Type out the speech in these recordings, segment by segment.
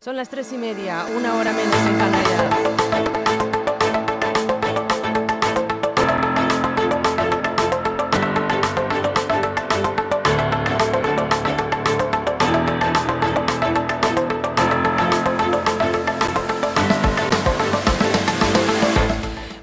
Son las tres y media, una hora menos en Canarias.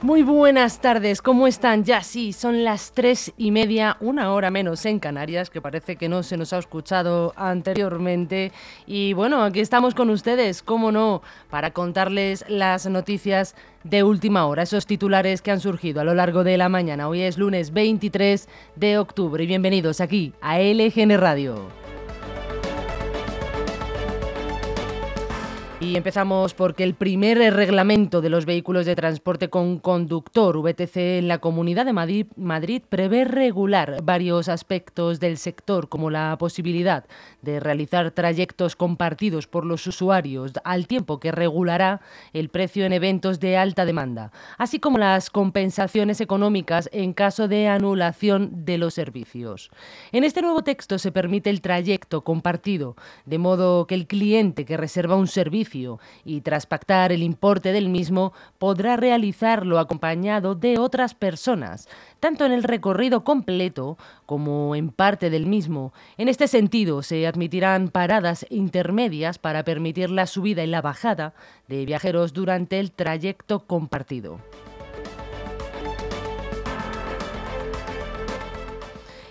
Muy buenas tardes, ¿cómo están? Ya sí, son las tres y media, una hora menos en Canarias, que parece que no se nos ha escuchado anteriormente. Y bueno, aquí estamos con ustedes, cómo no, para contarles las noticias de última hora, esos titulares que han surgido a lo largo de la mañana. Hoy es lunes 23 de octubre y bienvenidos aquí a LGN Radio. Y empezamos porque el primer reglamento de los vehículos de transporte con conductor VTC en la Comunidad de Madrid, Madrid, prevé regular varios aspectos del sector, como la posibilidad de realizar trayectos compartidos por los usuarios, al tiempo que regulará el precio en eventos de alta demanda, así como las compensaciones económicas en caso de anulación de los servicios. En este nuevo texto se permite el trayecto compartido, de modo que el cliente que reserva un servicio y tras pactar el importe del mismo podrá realizarlo acompañado de otras personas, tanto en el recorrido completo como en parte del mismo. En este sentido, se admitirán paradas intermedias para permitir la subida y la bajada de viajeros durante el trayecto compartido.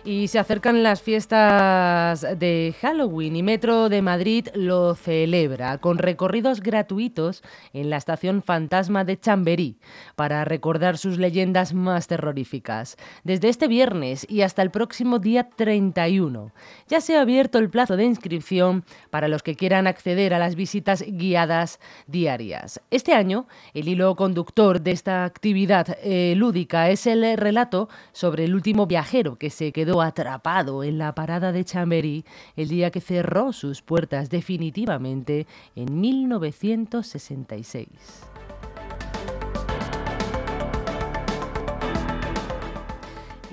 Y se acercan las fiestas de Halloween y Metro de Madrid lo celebra con recorridos gratuitos en la estación Fantasma de Chamberí para recordar sus leyendas más terroríficas. Desde este viernes y hasta el próximo día 31 ya se ha abierto el plazo de inscripción para los que quieran acceder a las visitas guiadas diarias. Este año el hilo conductor de esta actividad eh, lúdica es el relato sobre el último viajero que se quedó atrapado en la parada de Chamberí el día que cerró sus puertas definitivamente en 1966.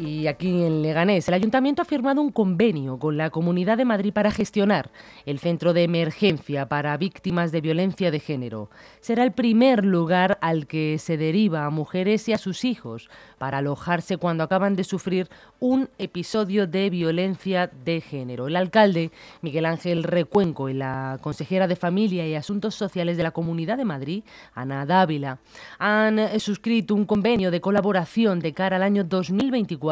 Y aquí en Leganés, el ayuntamiento ha firmado un convenio con la Comunidad de Madrid para gestionar el centro de emergencia para víctimas de violencia de género. Será el primer lugar al que se deriva a mujeres y a sus hijos para alojarse cuando acaban de sufrir un episodio de violencia de género. El alcalde Miguel Ángel Recuenco y la consejera de Familia y Asuntos Sociales de la Comunidad de Madrid, Ana Dávila, han suscrito un convenio de colaboración de cara al año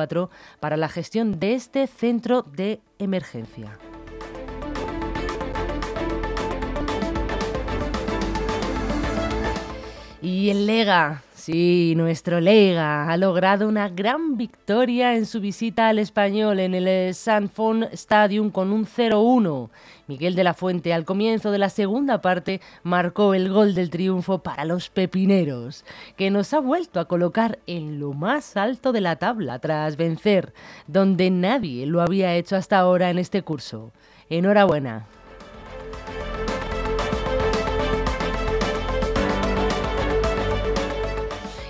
2024 para la gestión de este centro de emergencia. Y el Lega, sí, nuestro Lega, ha logrado una gran victoria en su visita al español en el Sanfon Stadium con un 0-1 Miguel de la Fuente al comienzo de la segunda parte marcó el gol del triunfo para los pepineros, que nos ha vuelto a colocar en lo más alto de la tabla tras vencer, donde nadie lo había hecho hasta ahora en este curso. Enhorabuena.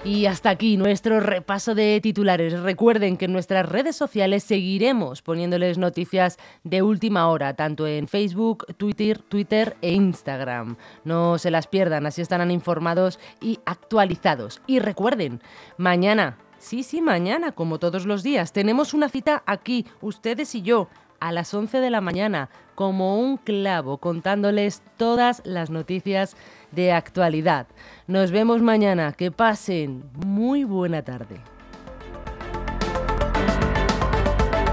Y hasta aquí nuestro repaso de titulares. Recuerden que en nuestras redes sociales seguiremos poniéndoles noticias de última hora, tanto en Facebook, Twitter, Twitter e Instagram. No se las pierdan, así estarán informados y actualizados. Y recuerden, mañana, sí, sí, mañana, como todos los días, tenemos una cita aquí, ustedes y yo, a las 11 de la mañana, como un clavo, contándoles todas las noticias de actualidad. Nos vemos mañana. Que pasen muy buena tarde.